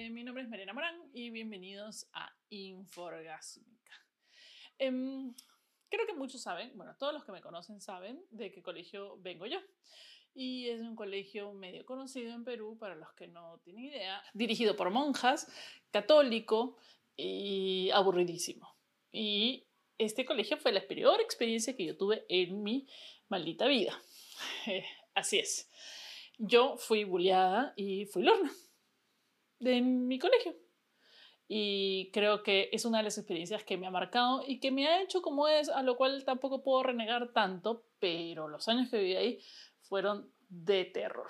eh, mi nombre es Mariana Morán y bienvenidos a Inforgásmica. Em, creo que muchos saben, bueno, todos los que me conocen saben de qué colegio vengo yo. Y es un colegio medio conocido en Perú, para los que no tienen idea, dirigido por monjas, católico y aburridísimo. Y este colegio fue la peor experiencia que yo tuve en mi maldita vida. así es. Yo fui bulliada y fui lorna de mi colegio. Y creo que es una de las experiencias que me ha marcado y que me ha hecho como es, a lo cual tampoco puedo renegar tanto, pero los años que viví ahí fueron de terror.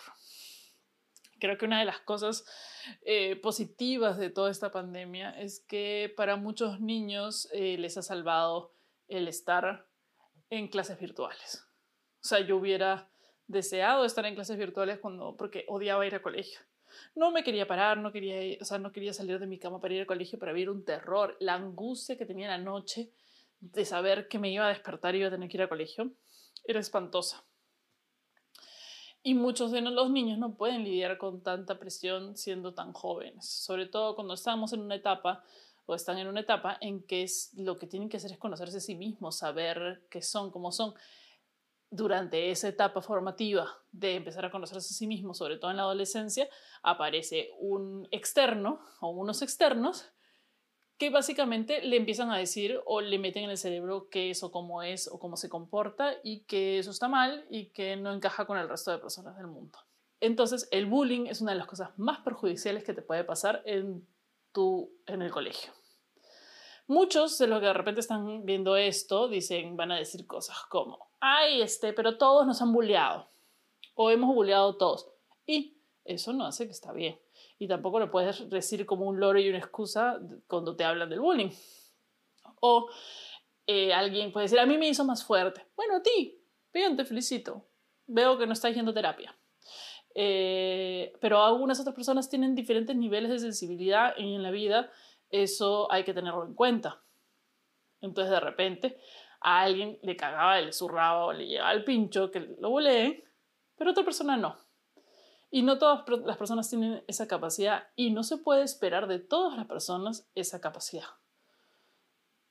Creo que una de las cosas eh, positivas de toda esta pandemia es que para muchos niños eh, les ha salvado el estar en clases virtuales. O sea, yo hubiera deseado estar en clases virtuales cuando, porque odiaba ir a colegio no me quería parar, no quería, o sea, no quería salir de mi cama para ir al colegio para vivir un terror, la angustia que tenía la noche de saber que me iba a despertar y iba a tener que ir al colegio, era espantosa. Y muchos de los niños no pueden lidiar con tanta presión siendo tan jóvenes, sobre todo cuando estamos en una etapa o están en una etapa en que es, lo que tienen que hacer es conocerse a sí mismos, saber qué son, cómo son durante esa etapa formativa de empezar a conocerse a sí mismo, sobre todo en la adolescencia, aparece un externo o unos externos que básicamente le empiezan a decir o le meten en el cerebro qué es o cómo es o cómo se comporta y que eso está mal y que no encaja con el resto de personas del mundo. Entonces, el bullying es una de las cosas más perjudiciales que te puede pasar en, tu, en el colegio. Muchos de los que de repente están viendo esto dicen, van a decir cosas como, ay, este, pero todos nos han bulleado o hemos bulleado todos. Y eso no hace que está bien. Y tampoco lo puedes decir como un loro y una excusa cuando te hablan del bullying. O eh, alguien puede decir, a mí me hizo más fuerte. Bueno, a ti, bien, te felicito. Veo que no estás yendo terapia. Eh, pero algunas otras personas tienen diferentes niveles de sensibilidad en la vida eso hay que tenerlo en cuenta. Entonces de repente a alguien le cagaba, le zurraba o le llevaba el pincho que lo buleen, pero otra persona no. Y no todas las personas tienen esa capacidad y no se puede esperar de todas las personas esa capacidad.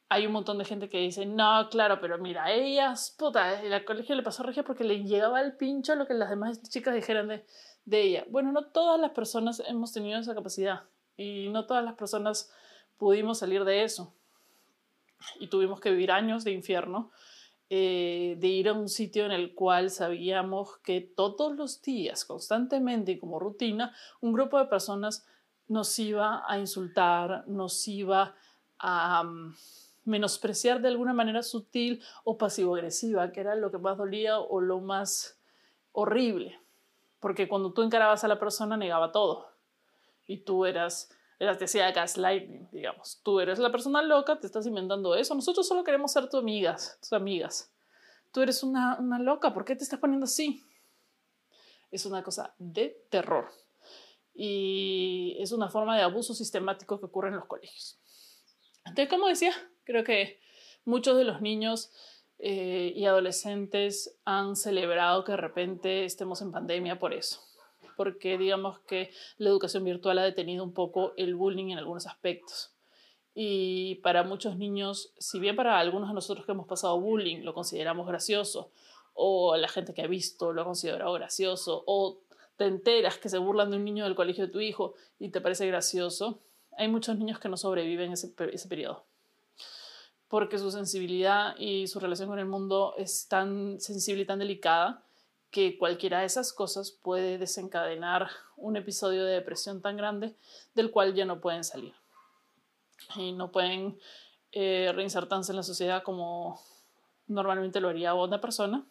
Hay un montón de gente que dice, no, claro, pero mira, ellas, puta, el colegio le pasó Regia porque le llegaba el pincho lo que las demás chicas dijeran de, de ella. Bueno, no todas las personas hemos tenido esa capacidad y no todas las personas pudimos salir de eso y tuvimos que vivir años de infierno, eh, de ir a un sitio en el cual sabíamos que todos los días, constantemente y como rutina, un grupo de personas nos iba a insultar, nos iba a mm, menospreciar de alguna manera sutil o pasivo-agresiva, que era lo que más dolía o lo más horrible. Porque cuando tú encarabas a la persona negaba todo y tú eras te gaslighting, digamos. Tú eres la persona loca, te estás inventando eso. Nosotros solo queremos ser tus amigas, tus amigas. Tú eres una, una loca, ¿por qué te estás poniendo así? Es una cosa de terror. Y es una forma de abuso sistemático que ocurre en los colegios. Entonces, como decía, creo que muchos de los niños eh, y adolescentes han celebrado que de repente estemos en pandemia por eso porque digamos que la educación virtual ha detenido un poco el bullying en algunos aspectos. Y para muchos niños, si bien para algunos de nosotros que hemos pasado bullying lo consideramos gracioso, o la gente que ha visto lo ha considerado gracioso, o te enteras que se burlan de un niño del colegio de tu hijo y te parece gracioso, hay muchos niños que no sobreviven ese, ese periodo porque su sensibilidad y su relación con el mundo es tan sensible y tan delicada que cualquiera de esas cosas puede desencadenar un episodio de depresión tan grande del cual ya no pueden salir. Y no pueden eh, reinsertarse en la sociedad como normalmente lo haría una persona.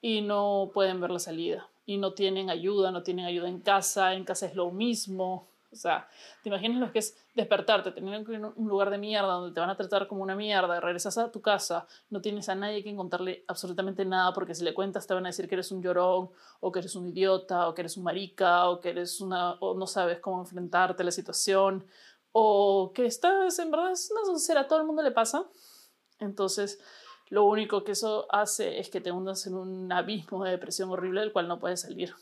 Y no pueden ver la salida. Y no tienen ayuda, no tienen ayuda en casa, en casa es lo mismo, o sea, te imaginas lo que es despertarte, tener un lugar de mierda donde te van a tratar como una mierda, regresas a tu casa, no tienes a nadie que contarle absolutamente nada porque si le cuentas te van a decir que eres un llorón o que eres un idiota o que eres un marica o que eres una o no sabes cómo enfrentarte a la situación o que estás en verdad es una a todo el mundo le pasa. Entonces, lo único que eso hace es que te hundas en un abismo de depresión horrible del cual no puedes salir.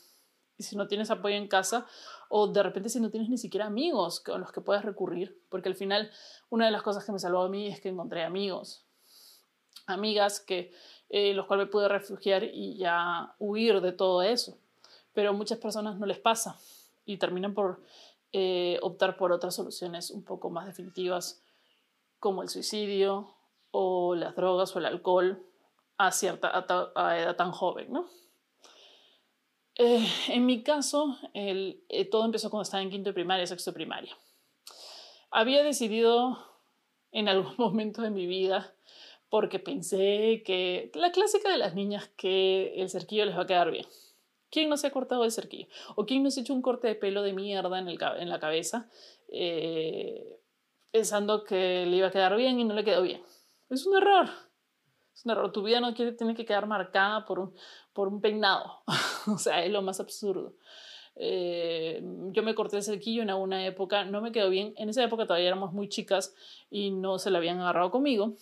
y si no tienes apoyo en casa o de repente si no tienes ni siquiera amigos con los que puedes recurrir, porque al final una de las cosas que me salvó a mí es que encontré amigos, amigas que eh, los cuales me pude refugiar y ya huir de todo eso. Pero a muchas personas no les pasa y terminan por eh, optar por otras soluciones un poco más definitivas, como el suicidio o las drogas o el alcohol a cierta a, edad tan joven, ¿no? Eh, en mi caso, el, todo empezó cuando estaba en quinto de primaria, sexto de primaria. Había decidido en algún momento de mi vida porque pensé que la clásica de las niñas que el cerquillo les va a quedar bien. ¿Quién no se ha cortado el cerquillo? ¿O quién no se ha hecho un corte de pelo de mierda en la cabeza eh, pensando que le iba a quedar bien y no le quedó bien? Es un error. Es un. Tu vida no tiene que quedar marcada por un, por un peinado. o sea, es lo más absurdo. Eh, yo me corté el cerquillo en alguna época, no me quedó bien. En esa época todavía éramos muy chicas y no se la habían agarrado conmigo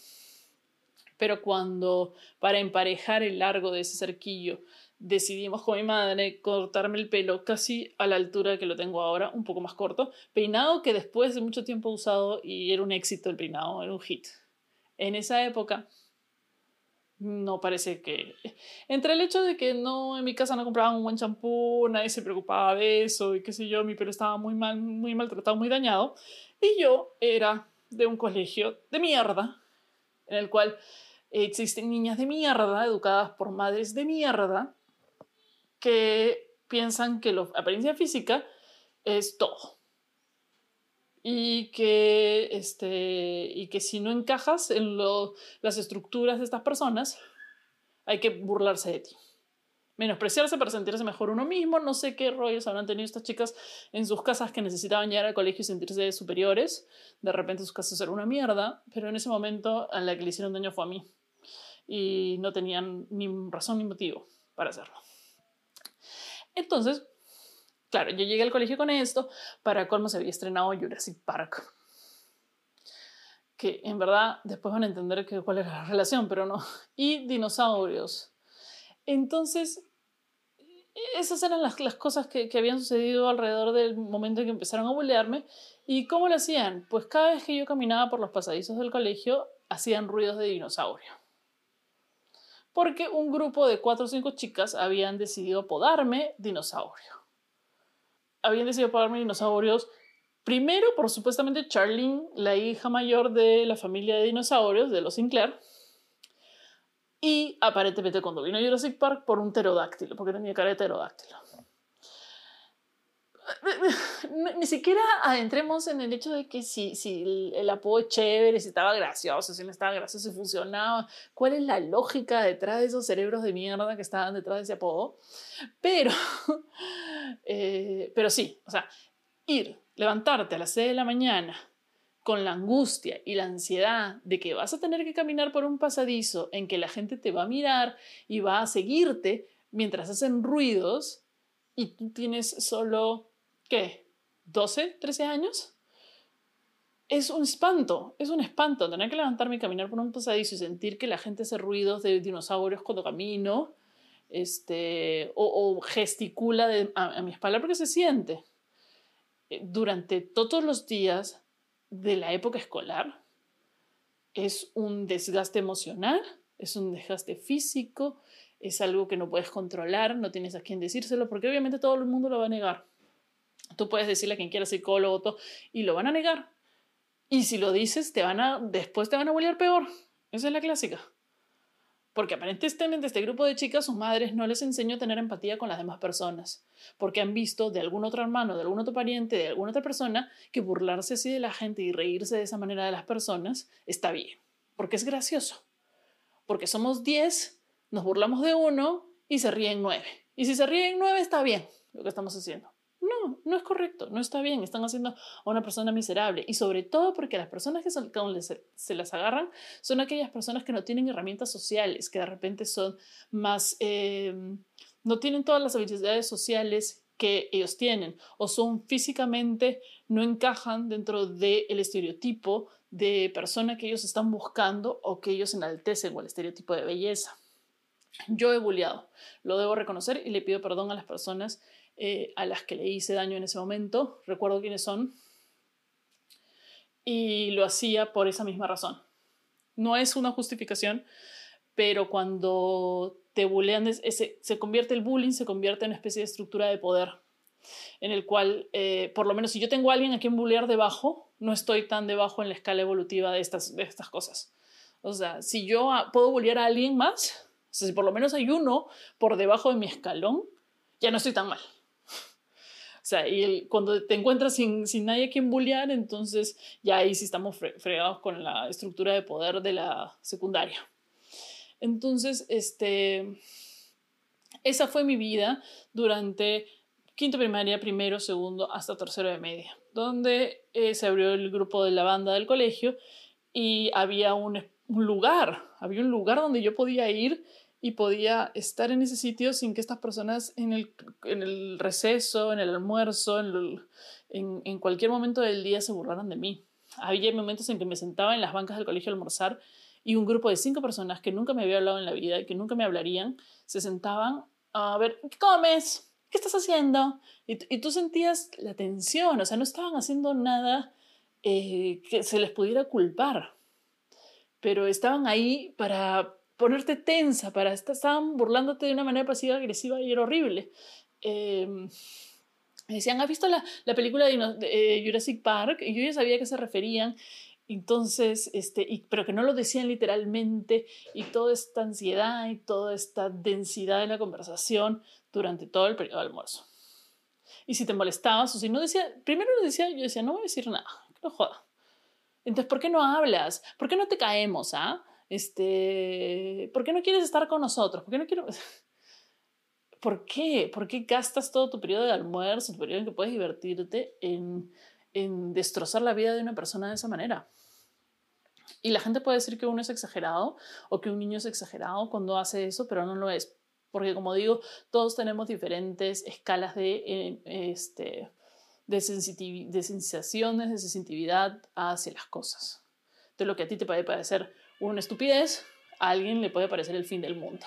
pero cuando para emparejar el largo de ese cerquillo decidimos con mi madre cortarme el pelo casi a la altura que lo tengo ahora, un poco más corto, peinado que después de mucho tiempo usado y era un éxito el peinado, era un hit. En esa época no parece que... Entre el hecho de que no en mi casa no compraban un buen champú, nadie se preocupaba de eso y qué sé yo, mi pelo estaba muy mal, muy maltratado, muy dañado, y yo era de un colegio de mierda, en el cual existen niñas de mierda educadas por madres de mierda que piensan que la apariencia física es todo. Y que, este, y que si no encajas en las estructuras de estas personas, hay que burlarse de ti. Menospreciarse para sentirse mejor uno mismo. No sé qué rollos habrán tenido estas chicas en sus casas que necesitaban llegar al colegio y sentirse superiores. De repente sus casas eran una mierda, pero en ese momento a la que le hicieron daño fue a mí y no tenían ni razón ni motivo para hacerlo. Entonces, claro, yo llegué al colegio con esto, para colmo se había estrenado Jurassic Park, que en verdad después van a entender que, cuál era la relación, pero no, y dinosaurios. Entonces, esas eran las, cosas que, que, habían sucedido alrededor del momento en que empezaron a bolearme. ¿Y cómo lo hacían? Pues cada vez que yo caminaba por los pasadizos del colegio, hacían ruidos de dinosaurio porque un grupo de cuatro o cinco chicas habían decidido podarme dinosaurio. Habían decidido podarme dinosaurios primero por supuestamente Charlene, la hija mayor de la familia de dinosaurios de los Sinclair, y aparentemente cuando vino Jurassic Park por un pterodáctilo, porque tenía cara de pterodáctilo ni siquiera adentremos en el hecho de que si, si el, apodo es chévere, si estaba gracioso, si no estaba gracioso, si funcionaba, cuál es la lógica detrás de esos cerebros de mierda que estaban detrás de ese apodo. Pero, eh, pero sí, o sea, ir, levantarte a las 6 de la mañana con la angustia y la ansiedad de que vas a tener que caminar por un pasadizo en que la gente te va a mirar y va a seguirte mientras hacen ruidos y tú tienes solo ¿qué? ¿12, 13 años? Es un espanto, es un espanto tener que levantarme y caminar por un pasadizo y sentir que la gente hace ruidos de dinosaurios cuando camino este, o, gesticula a, mi espalda porque se siente. Eh, durante todos los días de la época escolar es un desgaste emocional, es un desgaste físico, es algo que no puedes controlar, no tienes a quién decírselo, porque obviamente todo el mundo lo va a negar. Tú puedes decirle a quien quiera psicólogo todo, y lo van a negar. Y si lo dices, te van a, después te van a volver peor. Esa es la clásica. Porque aparentemente este grupo de chicas, sus madres no les enseñó a tener empatía con las demás personas. Porque han visto de algún otro hermano, de algún otro pariente, de alguna otra persona, que burlarse así de la gente y reírse de esa manera de las personas está bien. Porque es gracioso. Porque somos 10, nos burlamos de uno y se ríen nueve. Y si se ríen nueve, está bien lo que estamos haciendo. No, es correcto, no está bien, están haciendo a una persona miserable y sobre todo porque las personas que se, las agarran son aquellas personas que no tienen herramientas sociales, que de repente son más, em, no tienen todas las habilidades sociales que ellos tienen o son físicamente, no encajan dentro del estereotipo de persona que ellos están buscando o que ellos enaltecen o el estereotipo de belleza. Yo he bulleado, lo debo reconocer y le pido perdón a las personas eh, a las que le hice daño en ese momento. Recuerdo quiénes son. Y lo hacía por esa misma razón. No es una justificación, pero cuando te bullean, se convierte el bullying, se convierte en una especie de estructura de poder, en el cual, eh, por lo menos si yo tengo a alguien a quien bullear debajo, no estoy tan debajo en la escala evolutiva de estas, de estas cosas. O sea, si yo puedo bullear a alguien más, si por lo menos hay uno por debajo de mi escalón, ya no estoy tan mal. O sea, y cuando te encuentras sin, sin, nadie a quien bullear, entonces ya ahí sí estamos fregados con la estructura de poder de la secundaria. Entonces, este, esa fue mi vida durante quinto primaria, primero, segundo, hasta tercero de media, donde eh, se abrió el grupo de la banda del colegio y había un, un lugar, había un lugar donde yo podía ir y podía estar en ese sitio sin que estas personas en el, en el receso, en el almuerzo, en, en, cualquier momento del día se burlaran de mí. Había momentos en que me sentaba en las bancas del colegio a almorzar y un grupo de cinco personas que nunca me había hablado en la vida y que nunca me hablarían, se sentaban a ver, ¿qué comes? ¿Qué estás haciendo? Y, y tú sentías la tensión, o sea, no estaban haciendo nada eh, que se les pudiera culpar, pero estaban ahí para ponerte tensa, para estar, estaban burlándote de una manera pasiva agresiva y era horrible. Eh, decían, ¿has visto la, la película de, de, Jurassic Park? Y yo ya sabía a qué se referían. Entonces, este, pero que no lo decían literalmente y toda esta ansiedad y toda esta densidad en la conversación durante todo el periodo de almuerzo. Y si te molestabas o si no decía, primero decía, yo decía, no voy a decir nada, no joda. Entonces, ¿por qué no hablas? ¿Por qué no te caemos? ¿ah? Este, ¿Por qué no quieres estar con nosotros? ¿Por qué no quiero...? ¿Por qué? ¿Por qué gastas todo tu periodo de almuerzo, tu periodo en que puedes divertirte en en destrozar la vida de una persona de esa manera. Y la gente puede decir que uno es exagerado o que un niño es exagerado cuando hace eso, pero no lo es. Porque como digo, todos tenemos diferentes escalas de, eh, este, de, de sensaciones, de sensitividad hacia las cosas. De lo que a ti te puede parecer una estupidez, a alguien le puede parecer el fin del mundo.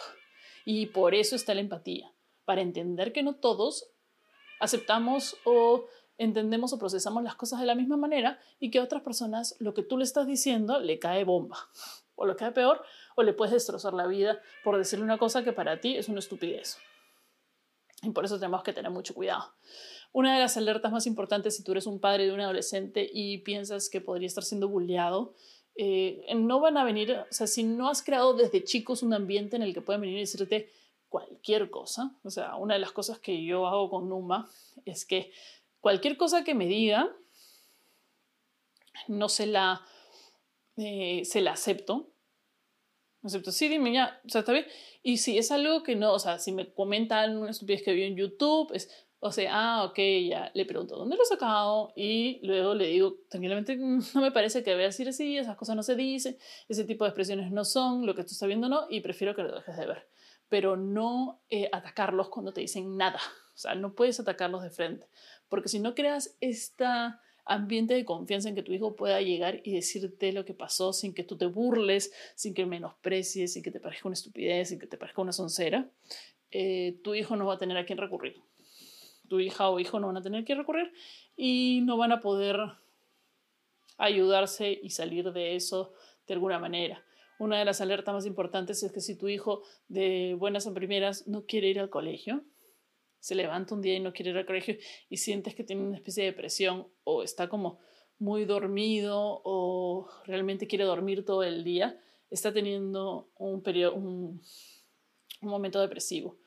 Y por eso está la empatía, para entender que no todos aceptamos o entendemos o procesamos las cosas de la misma manera y que a otras personas lo que tú le estás diciendo le cae bomba. O lo cae peor, o le puedes destrozar la vida por decirle una cosa que para ti es una estupidez. Y por eso tenemos que tener mucho cuidado. Una de las alertas más importantes si tú eres un padre de un adolescente y piensas que podría estar siendo bulleado, eh, no van a venir, o sea, si no has creado desde chicos un ambiente en el que pueden venir y decirte cualquier cosa, o sea, una de las cosas que yo hago con Numa es que cualquier cosa que me diga, no se la, eh, se la acepto. Acepto, sí, dime ya, o sea, está bien. Y si es algo que no, o sea, si me comentan una estupidez que vio en YouTube, es, o sea, ah, ok, ya, le pregunto, ¿dónde lo he sacado? Y luego le digo, tranquilamente, mm, no me parece que vea decir así, esas cosas no se dicen, ese tipo de expresiones no son, lo que tú estás viendo no, y prefiero que lo dejes de ver. Pero no eh, atacarlos cuando te dicen nada. O sea, no puedes atacarlos de frente. Porque si no creas este ambiente de confianza en que tu hijo pueda llegar y decirte lo que pasó sin que tú te burles, sin que menosprecies, sin que te parezca una estupidez, sin que te parezca una soncera, eh, tu hijo no va a tener a quién recurrir. Tu hija o hijo no van a tener quién recurrir y no van a poder ayudarse y salir de eso de alguna manera. Una de las alertas más importantes es que si tu hijo de buenas a primeras no quiere ir al colegio, se levanta un día y no quiere ir al colegio y sientes que tiene una especie de depresión o está como muy dormido o realmente quiere dormir todo el día, está teniendo un, periodo, un, un momento depresivo.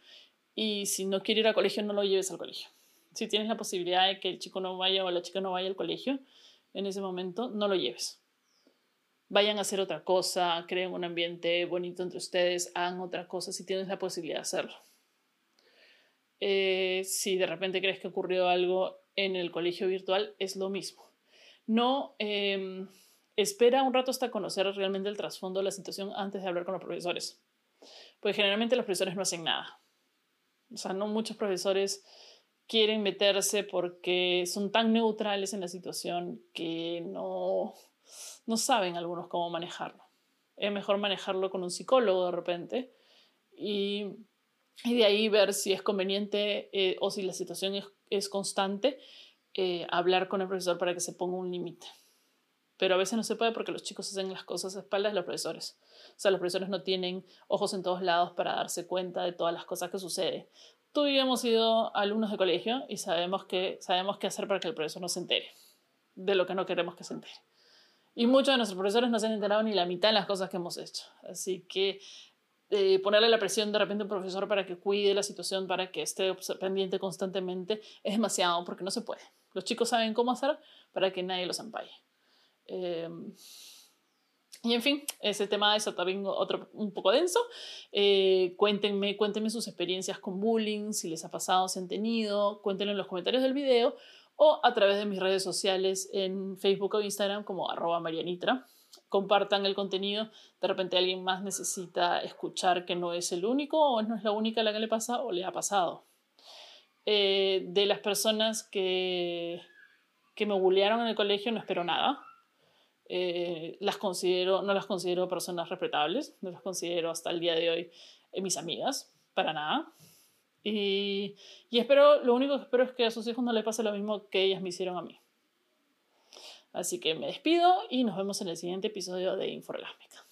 Y si no quiere ir al colegio, no lo lleves al colegio. Si tienes la posibilidad de que el chico no vaya o la chica no vaya al colegio, en ese momento no lo lleves. Vayan a hacer otra cosa, creen un ambiente bonito entre ustedes, hagan otra cosa si tienes la posibilidad de hacerlo. Eh, si de repente crees que ocurrió algo en el colegio virtual, es lo mismo. No eh, espera un rato hasta conocer realmente el trasfondo de la situación antes de hablar con los profesores. Porque generalmente los profesores no hacen nada. O sea, no muchos profesores quieren meterse porque son tan neutrales en la situación que no, no saben algunos cómo manejarlo. Es mejor manejarlo con un psicólogo de repente y, y, de ahí ver si es conveniente eh, o si la situación es, es constante, eh, hablar con el profesor para que se ponga un límite. Pero a veces no se puede porque los chicos hacen las cosas a espaldas de los profesores. O sea, los profesores no tienen ojos en todos lados para darse cuenta de todas las cosas que suceden. Tú y hemos sido alumnos de colegio y sabemos, que, sabemos qué hacer para que el profesor no se entere de lo que no queremos que se entere. Y muchos de nuestros profesores no se han enterado ni la mitad de las cosas que hemos hecho. Así que eh, ponerle la presión de repente a un profesor para que cuide la situación, para que esté pendiente constantemente, es demasiado porque no se puede. Los chicos saben cómo hacer para que nadie los empalle. Em, y en fin, ese tema es también otro un poco denso. Eh, cuéntenme, cuéntenme sus experiencias con bullying, si les ha pasado, si han tenido, cuéntenlo en los comentarios del video o a través de mis redes sociales en Facebook o Instagram como arroba marianitra. Compartan el contenido, de repente alguien más necesita escuchar que no es el único o no es la única a la que le pasa o le ha pasado. Eh, de las personas que, que me bullearon en el colegio no espero nada. Eh, las considero, no las considero personas respetables, no las considero hasta el día de hoy eh, mis amigas, para nada. Y, y espero, lo único que espero es que a sus hijos no les pase lo mismo que ellas me hicieron a mí. Así que me despido y nos vemos en el siguiente episodio de Inforgásmica.